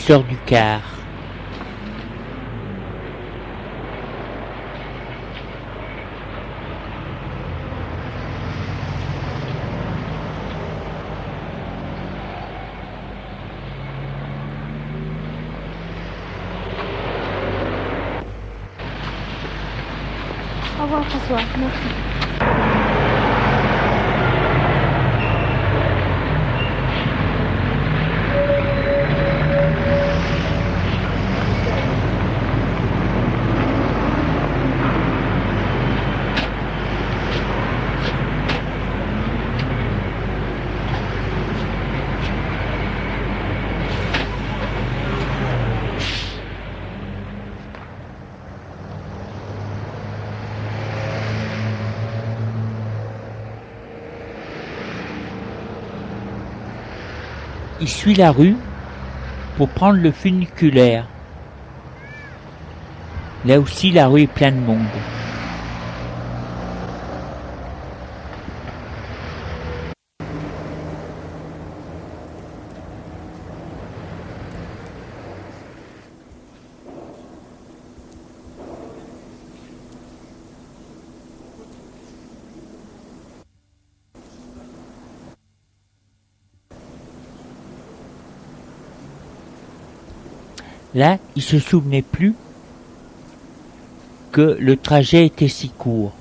Sort du car. Au revoir François, merci. Suit la rue pour prendre le funiculaire. Là aussi, la rue est pleine de monde. Il se souvenait plus que le trajet était si court.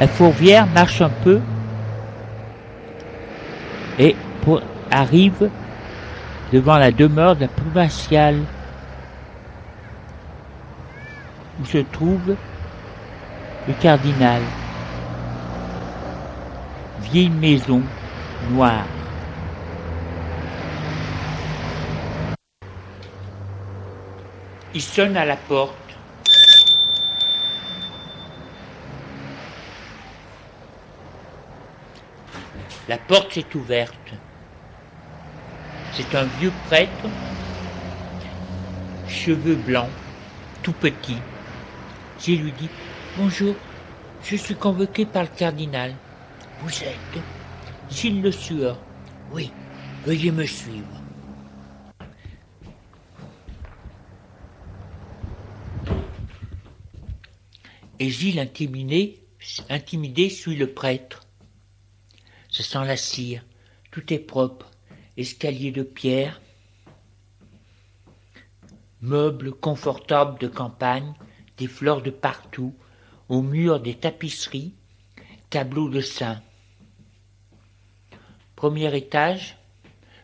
La fourvière marche un peu et arrive devant la demeure de la provinciale où se trouve le cardinal. Vieille maison noire. Il sonne à la porte. La porte s'est ouverte. C'est un vieux prêtre, cheveux blancs, tout petit. Je lui dis Bonjour, je suis convoqué par le cardinal. Vous êtes Gilles Le Sueur. Oui, veuillez me suivre. Et Gilles, intimidé, suit le prêtre. Ça sent la cire, tout est propre, escalier de pierre, meubles confortables de campagne, des fleurs de partout, au mur des tapisseries, tableaux de saints. Premier étage,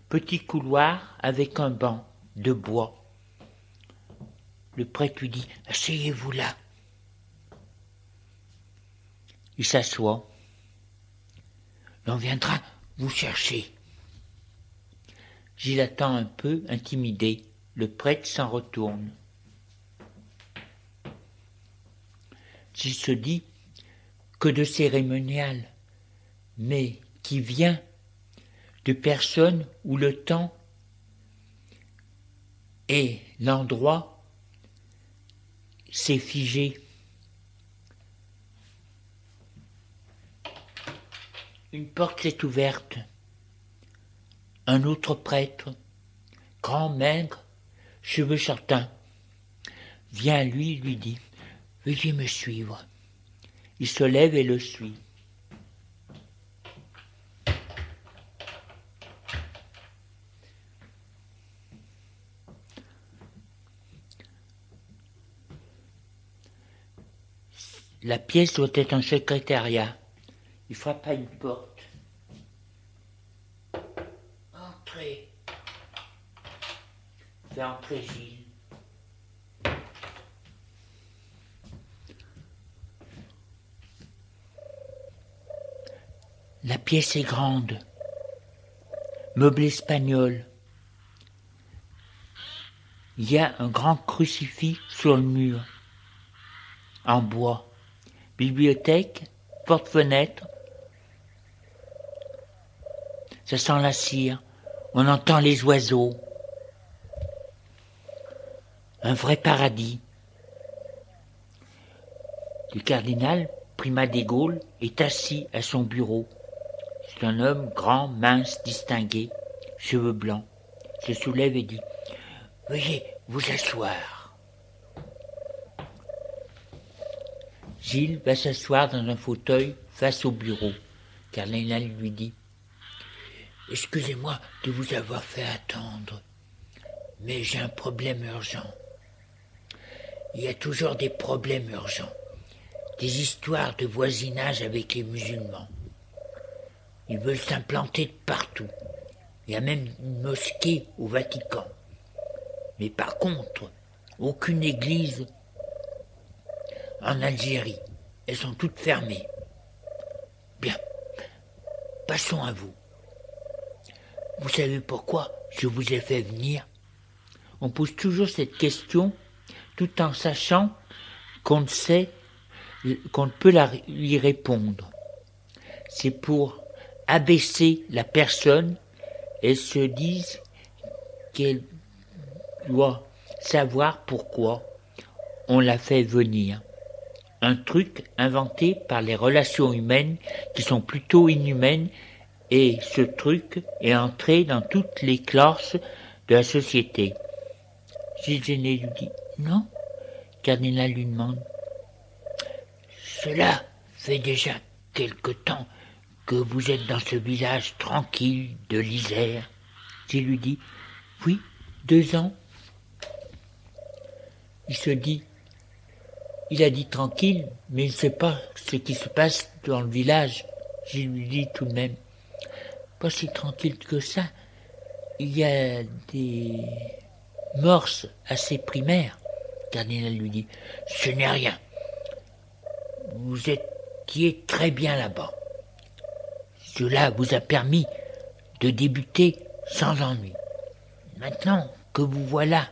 petit couloir avec un banc de bois. Le prêtre lui dit Asseyez-vous là. Il s'assoit. On viendra vous chercher. Gilles attend un peu, intimidé. Le prêtre s'en retourne. Gilles se dit que de cérémonial, mais qui vient de personnes où le temps et l'endroit s'est figé. Une porte s'est ouverte. Un autre prêtre, grand maigre, cheveux châtains, vient à lui lui dit Veuillez me suivre. Il se lève et le suit. La pièce doit être un secrétariat. Il frappe à une porte. Entrez. Fais entrer Gilles. La pièce est grande. Meuble espagnol. Il y a un grand crucifix sur le mur. En bois. Bibliothèque, porte-fenêtre. Ça sent la cire. On entend les oiseaux. un vrai paradis. Le cardinal Prima des Gaules est assis à son bureau. Un homme grand, mince, distingué, cheveux blancs. Se soulève et dit Veuillez vous asseoir. Gilles va s'asseoir dans un fauteuil face au bureau. Cardinal lui dit Excusez-moi de vous avoir fait attendre, mais j'ai un problème urgent. Il y a toujours des problèmes urgents, des histoires de voisinage avec les musulmans. Ils veulent s'implanter de partout. Il y a même une mosquée au Vatican. Mais par contre, aucune église en Algérie. Elles sont toutes fermées. Bien, passons à vous. Vous savez pourquoi je vous ai fait venir? On pose toujours cette question tout en sachant qu'on ne sait, qu'on ne peut la, lui répondre. C'est pour abaisser la personne et se disent qu'elle doit savoir pourquoi on l'a fait venir. Un truc inventé par les relations humaines qui sont plutôt inhumaines et ce truc est entré dans toutes les classes de la société. Gilles lui dit Non. Cardinal lui demande Cela fait déjà quelque temps que vous êtes dans ce village tranquille de l'Isère. Gilles lui dit Oui, deux ans. Il se dit Il a dit tranquille, mais il ne sait pas ce qui se passe dans le village. Gilles lui dit tout de même pas si tranquille que ça. Il y a des morses assez primaires. Cardinal lui dit Ce n'est rien. Vous étiez très bien là-bas. Cela vous a permis de débuter sans ennui. Maintenant que vous voilà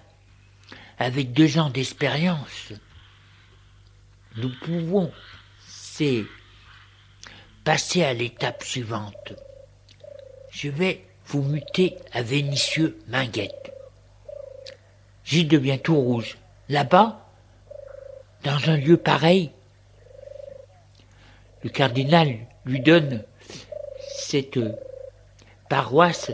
avec deux ans d'expérience, nous pouvons, c'est passer à l'étape suivante je vais vous muter à Vénitieux Minguette. J'y deviens tout rouge. Là-bas, dans un lieu pareil, le cardinal lui donne cette paroisse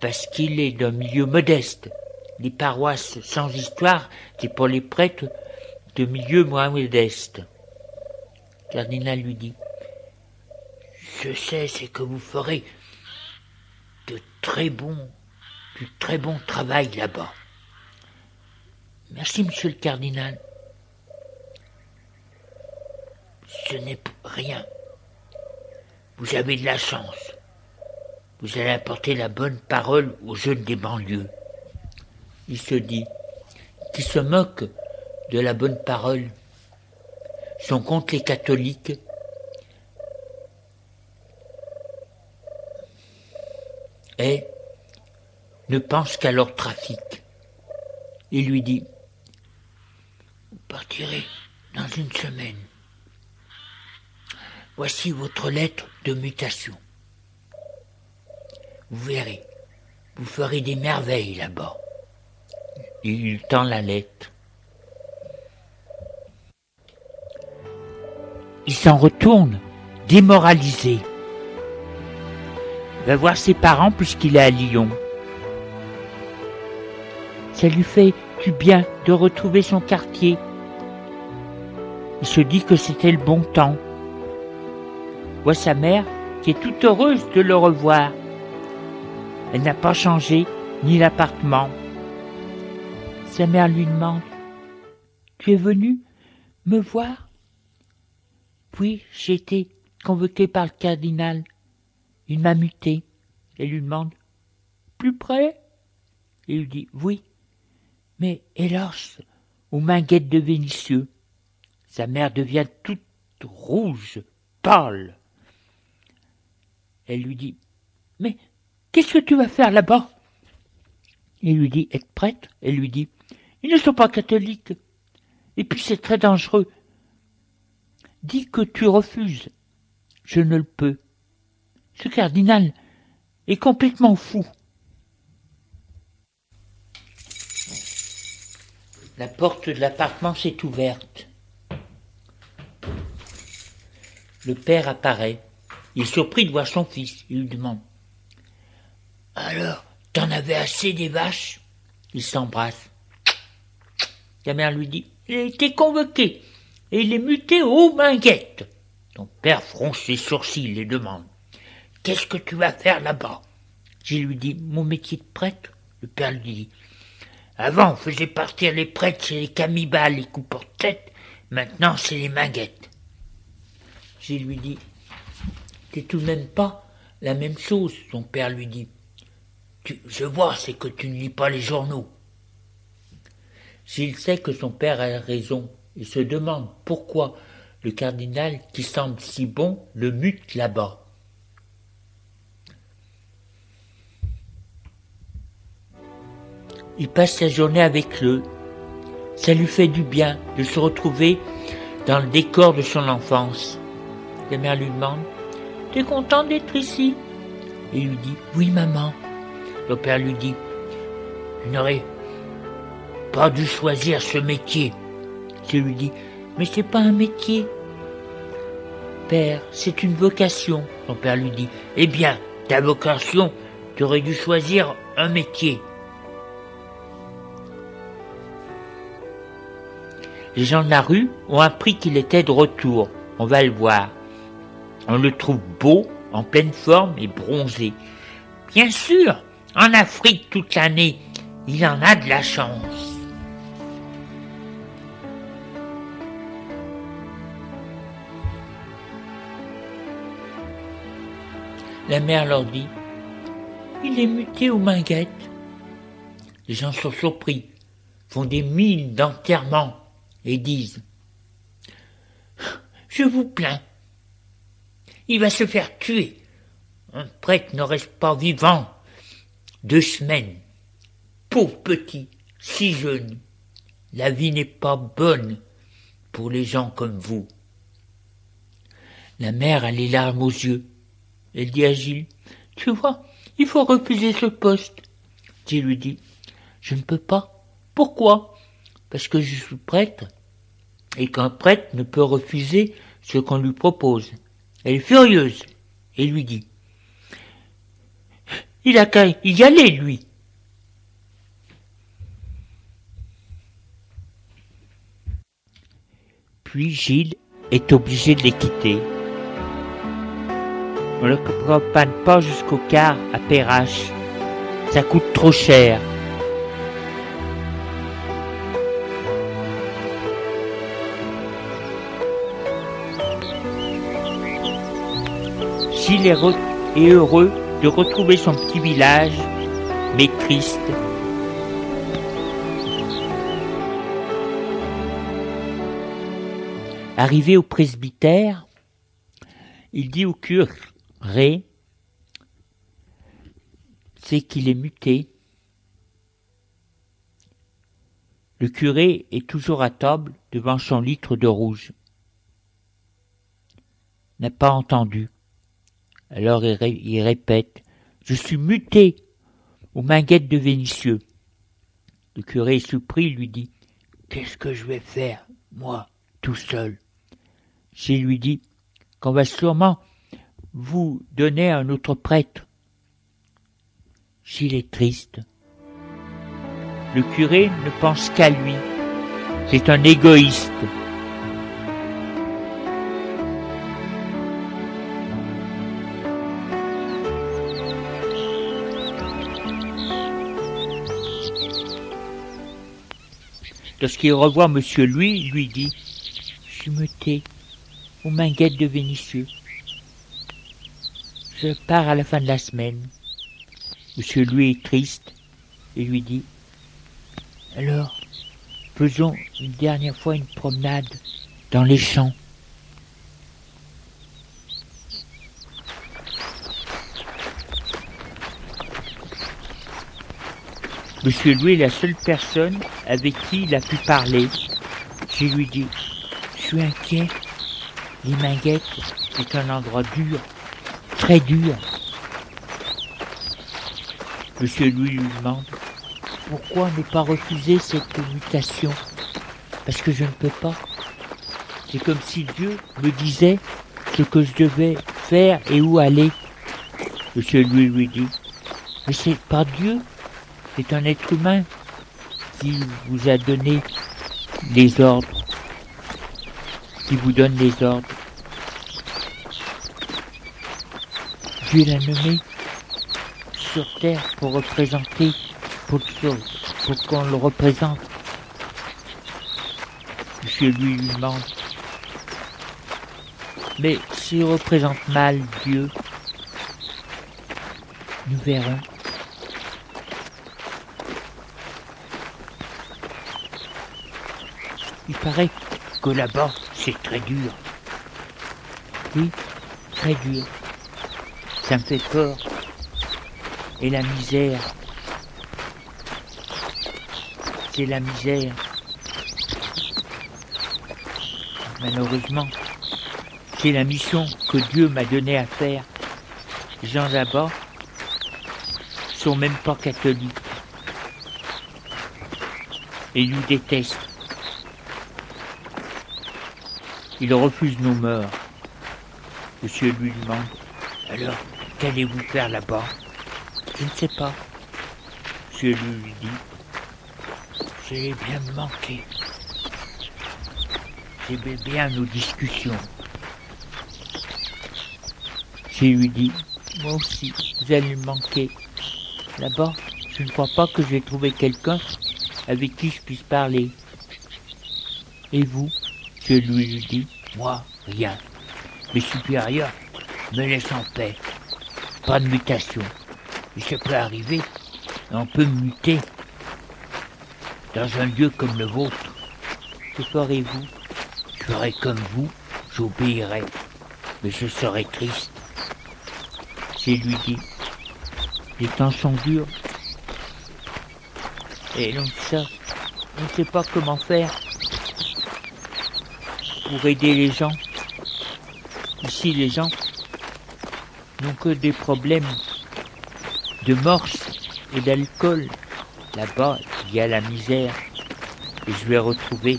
parce qu'il est d'un milieu modeste. Les paroisses sans histoire, c'est pour les prêtres de milieu moins modeste. Cardinal lui dit, je sais ce que vous ferez très bon, du très bon travail là-bas. Merci, monsieur le cardinal. Ce n'est rien. Vous avez de la chance. Vous allez apporter la bonne parole aux jeunes des banlieues. Il se dit, qui se moquent de la bonne parole, sont contre les catholiques et ne pense qu'à leur trafic. Il lui dit Vous partirez dans une semaine. Voici votre lettre de mutation. Vous verrez, vous ferez des merveilles là-bas. Il tend la lettre. Il s'en retourne, démoralisé va voir ses parents puisqu'il est à Lyon. Ça lui fait du bien de retrouver son quartier. Il se dit que c'était le bon temps. Voit sa mère qui est toute heureuse de le revoir. Elle n'a pas changé, ni l'appartement. Sa mère lui demande Tu es venu me voir? Oui, j'ai été convoqué par le cardinal. Il m'a muté. Elle lui demande Plus près? Il lui dit Oui. Mais hélas, aux de Vénitieux. Sa mère devient toute rouge, pâle. Elle lui dit Mais qu'est-ce que tu vas faire là-bas? Il lui dit Être prêtre? Elle lui dit Ils ne sont pas catholiques. Et puis c'est très dangereux. Dis que tu refuses. Je ne le peux. Ce cardinal est complètement fou. La porte de l'appartement s'est ouverte. Le père apparaît. Il est surpris de voir son fils. Il lui demande Alors, t'en avais assez des vaches? Il s'embrasse. La mère lui dit Il a été convoqué et il est muté aux minguettes. Ton père fronce ses sourcils et demande Qu'est-ce que tu vas faire là-bas? Je lui dis Mon métier de prêtre? Le père lui dit Avant, on faisait partir les prêtres chez les camibales, les coupeurs de tête. Maintenant, c'est les minguettes. Je lui dis C'est tout de même pas la même chose, son père lui dit. je vois, c'est que tu ne lis pas les journaux. S'il sait que son père a raison, il se demande pourquoi le cardinal, qui semble si bon, le mute là-bas. Il passe sa journée avec eux. Ça lui fait du bien de se retrouver dans le décor de son enfance. La mère lui demande T'es content d'être ici? Il lui dit Oui, maman. Le père lui dit Je n'aurais pas dû choisir ce métier. Je lui dis Mais c'est pas un métier. Père, c'est une vocation. Son père lui dit Eh bien, ta vocation, tu aurais dû choisir un métier. Les gens de la rue ont appris qu'il était de retour. On va le voir. On le trouve beau, en pleine forme et bronzé. Bien sûr, en Afrique toute l'année, il en a de la chance. La mère leur dit Il est muté aux minguettes. Les gens sont surpris, font des mines d'enterrement et disent Je vous plains, il va se faire tuer. Un prêtre ne reste pas vivant deux semaines. Pauvre petit, si jeune, la vie n'est pas bonne pour les gens comme vous. La mère a les larmes aux yeux. Elle dit à Gilles, tu vois, il faut refuser ce poste. Gilles lui dit, je ne peux pas. Pourquoi? Parce que je suis prêtre, et qu'un prêtre ne peut refuser ce qu'on lui propose. Elle est furieuse et lui dit Il a qu'à y aller, lui. Puis Gilles est obligé de les quitter. On ne le accompagne pas jusqu'au quart à Perrache. Ça coûte trop cher. Gilles est heureux de retrouver son petit village, mais triste. Arrivé au presbytère, il dit au curé c'est qu'il est muté. Le curé est toujours à table devant son litre de rouge. N'a pas entendu. Alors il, répète Je suis muté aux minguettes de Vénitieux. Le curé surpris lui dit Qu'est-ce que je vais faire, moi, tout seul? J'ai lui dit qu'on va sûrement vous donner un autre prêtre. Gilles est triste. Le curé ne pense qu'à lui. C'est un égoïste. Lorsqu'il revoit Monsieur Louis, il lui dit Je me tais aux minguettes de Vénitieux. Je pars à la fin de la semaine. Monsieur Louis est triste et lui dit Alors, faisons une dernière fois une promenade dans les champs. Monsieur Louis est la seule personne avec qui il a pu parler. Je lui dis, je suis inquiet. Les est un endroit dur, très dur. Monsieur Louis lui demande, pourquoi ne pas refuser cette mutation? Parce que je ne peux pas. C'est comme si Dieu me disait ce que je devais faire et où aller. Monsieur lui lui dit, mais c'est pas Dieu, c'est un être humain qui vous a donné les ordres, qui vous donne les ordres. Dieu l'a nommé sur terre pour représenter, pour, qu'on le représente. Lui lui demande, mais s'il représente mal Dieu, nous verrons. Paraît que là-bas, c'est très dur. Oui, très dur. Ça me fait peur. Et la misère. C'est la misère. Malheureusement, c'est la mission que Dieu m'a donnée à faire. Les gens là-bas sont même pas catholiques. Et nous détestent. Ils refusent nos mœurs. Monsieur lui demande, alors, qu'allez-vous faire là-bas? Je ne sais pas. Monsieur lui dit, j'ai bien manqué. J'aimais bien nos discussions. Je lui dis, moi aussi, vous allez me manquer. Là-bas, je ne crois pas que j'ai trouvé quelqu'un avec qui je puisse parler. Et vous? Je lui dis, moi, rien. Mes supérieurs me laissent en paix. Pas de mutation. Et ça peut arriver, on peut muter dans un lieu comme le vôtre. Que ferez-vous? Je ferai comme vous, j'obéirai, mais je serai triste. J'ai lui dit, les temps sont durs. Et donc ça, on ne sait pas comment faire pour aider les gens. Ici, les gens n'ont que des problèmes de morse et d'alcool. Là-bas, il y a la misère. Et je vais retrouver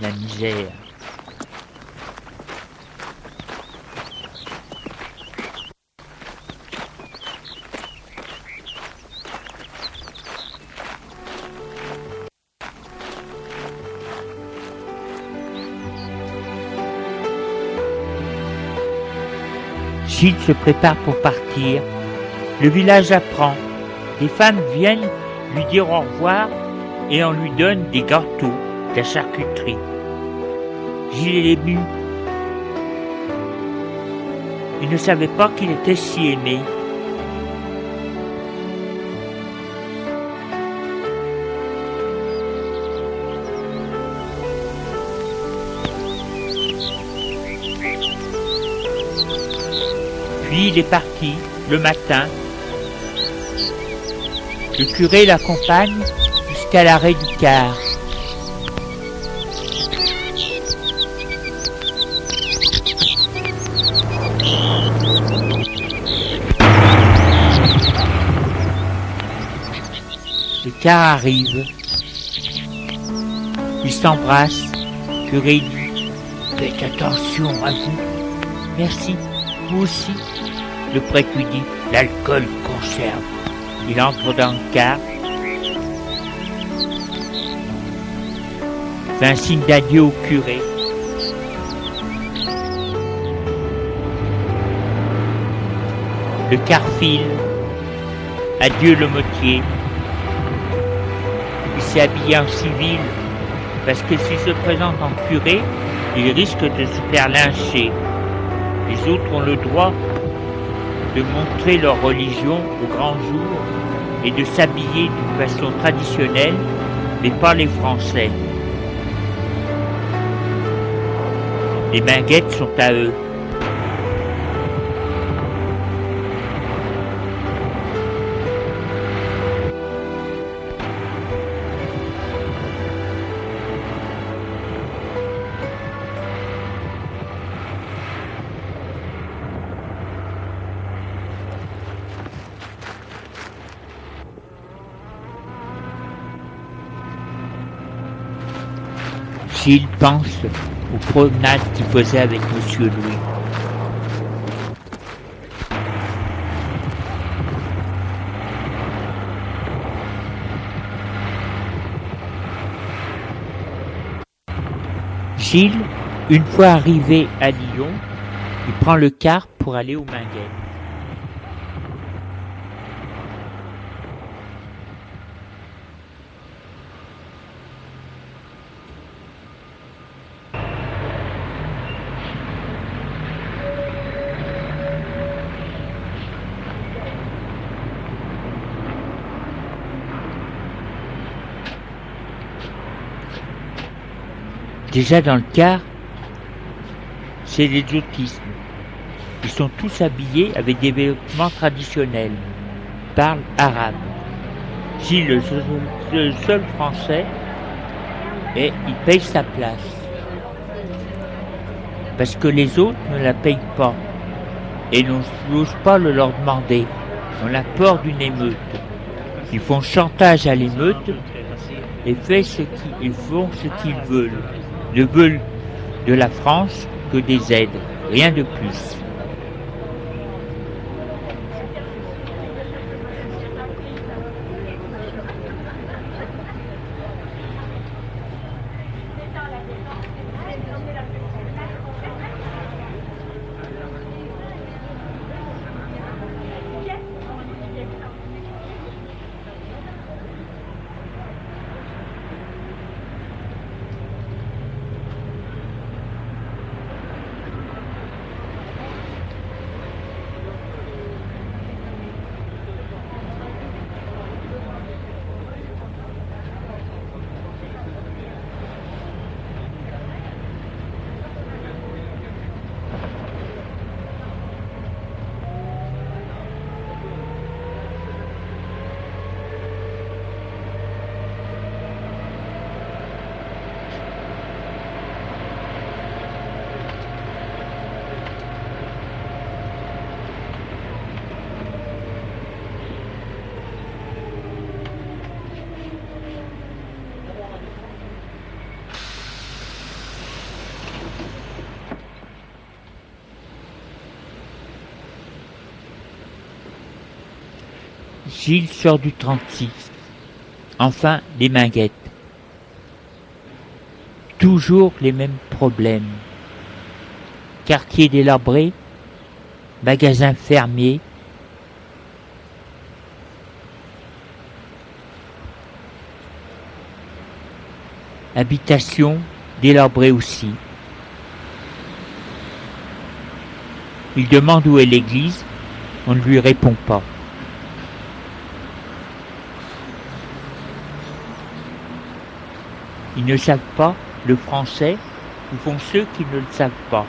la misère. Gilles se prépare pour partir. Le village apprend. Les femmes viennent lui dire au revoir et on lui donne des gâteaux, de la charcuterie. Gilles est ému. Il ne savait pas qu'il était si aimé. Il est parti le matin. Le curé l'accompagne jusqu'à l'arrêt du car. Le car arrive. Ils s'embrassent. Curé dit Faites attention à vous. Merci, vous aussi. Le prêtre lui dit L'alcool conserve. Il entre dans le car. Fait un signe d'adieu au curé. Le car file. Adieu le motier. Il s'est habillé en civil parce que s'il se présente en curé, il risque de se faire lyncher. Les autres ont le droit de montrer leur religion au grand jour et de s'habiller d'une façon traditionnelle, mais pas les Français. Les minguettes sont à eux. Gilles pense aux promenades qu'il faisait avec Monsieur Louis. Gilles, une fois arrivé à Lyon, il prend le car pour aller au Minguet. Déjà dans le car, c'est l'exotisme. Ils sont tous habillés avec des vêtements traditionnels, parlent arabe. Gilles, le seul, français, et il paye sa place. Parce que les autres ne la payent pas et n'osent pas le leur demander. On a peur d'une émeute. Ils font chantage à l'émeute et font ce qu'ils veulent ne veulent de la France que des aides, rien de plus. Gilles sort du 36. Enfin, les minguettes. Toujours les mêmes problèmes. Quartier délabré, magasin fermier, habitation délabrée aussi. Il demande où est l'église, on ne lui répond pas. Ils ne savent pas le français ou font ceux qui ne le savent pas.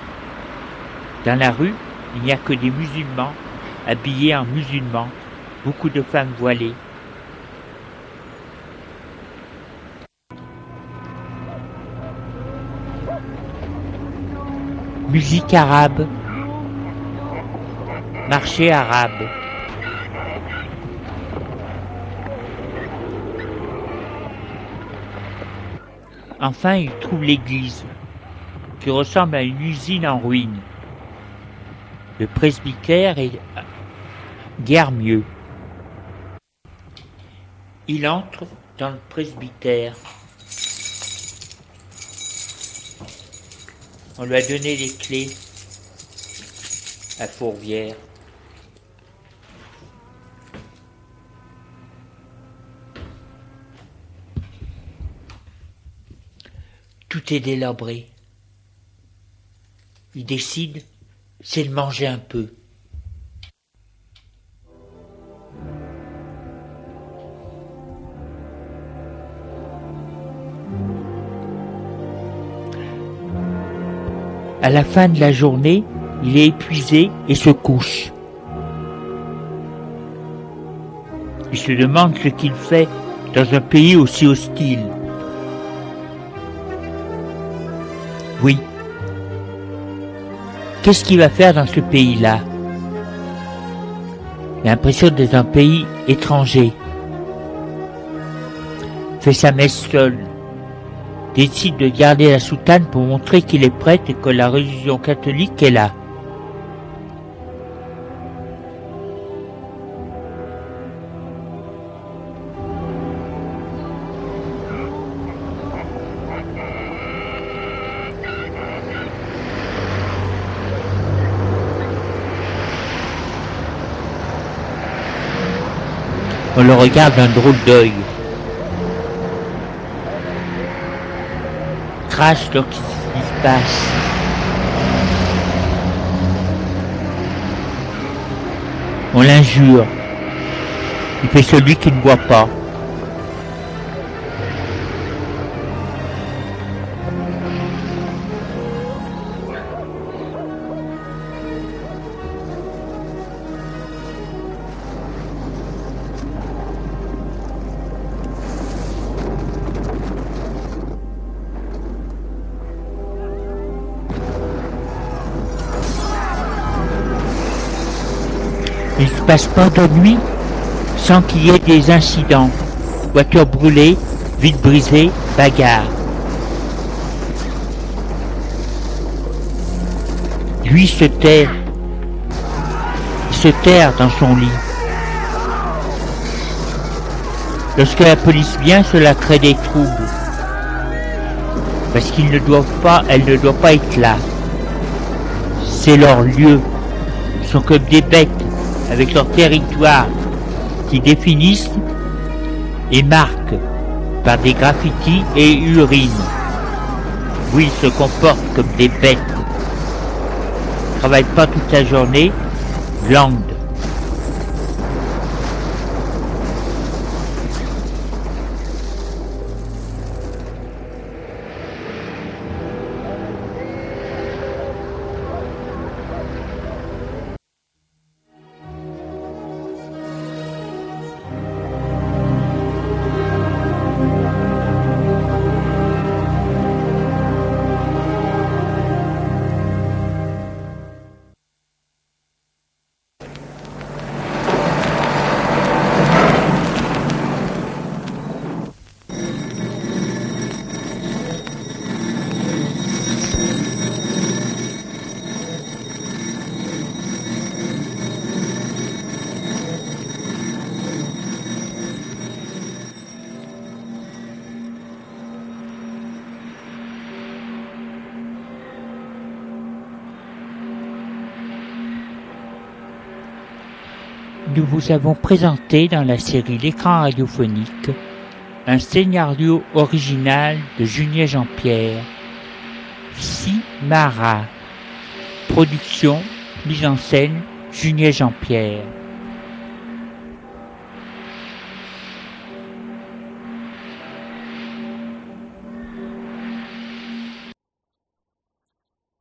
Dans la rue, il n'y a que des musulmans habillés en musulmans, beaucoup de femmes voilées. Musique arabe, marché arabe. Enfin, il trouve l'église, qui ressemble à une usine en ruine. Le presbytère est guère mieux. Il entre dans le presbytère. On lui a donné les clés à Fourvière. Délabré. Il décide, c'est de manger un peu. À la fin de la journée, il est épuisé et se couche. Il se demande ce qu'il fait dans un pays aussi hostile. Oui. Qu'est-ce qu'il va faire dans ce pays-là? L'impression d'être un pays étranger. Fait sa messe seul. décide de garder la soutane pour montrer qu'il est prêt et que la religion catholique est là. Le regarde d'un drôle d'œil. Crache ce qui se passe. On l'injure. Il fait celui qui ne voit pas. Il ne se passe pas de nuit sans qu'il y ait des incidents. Voiture brûlée, vide brisée, bagarre. Lui se terre. Il se terre dans son lit. Lorsque la police vient, cela crée des troubles. Parce qu'ils ne doivent pas, elle ne doit pas être là. C'est leur lieu. Ils sont comme des bêtes avec leur territoire qui définissent et marquent par des graffitis et urines. Oui, ils se comportent comme des bêtes. Travaillent pas toute la journée, glandent. Nous vous avons présenté dans la série L'écran radiophonique un scénario original de Julien Jean-Pierre, Simara. Production, mise en scène, Julien Jean-Pierre.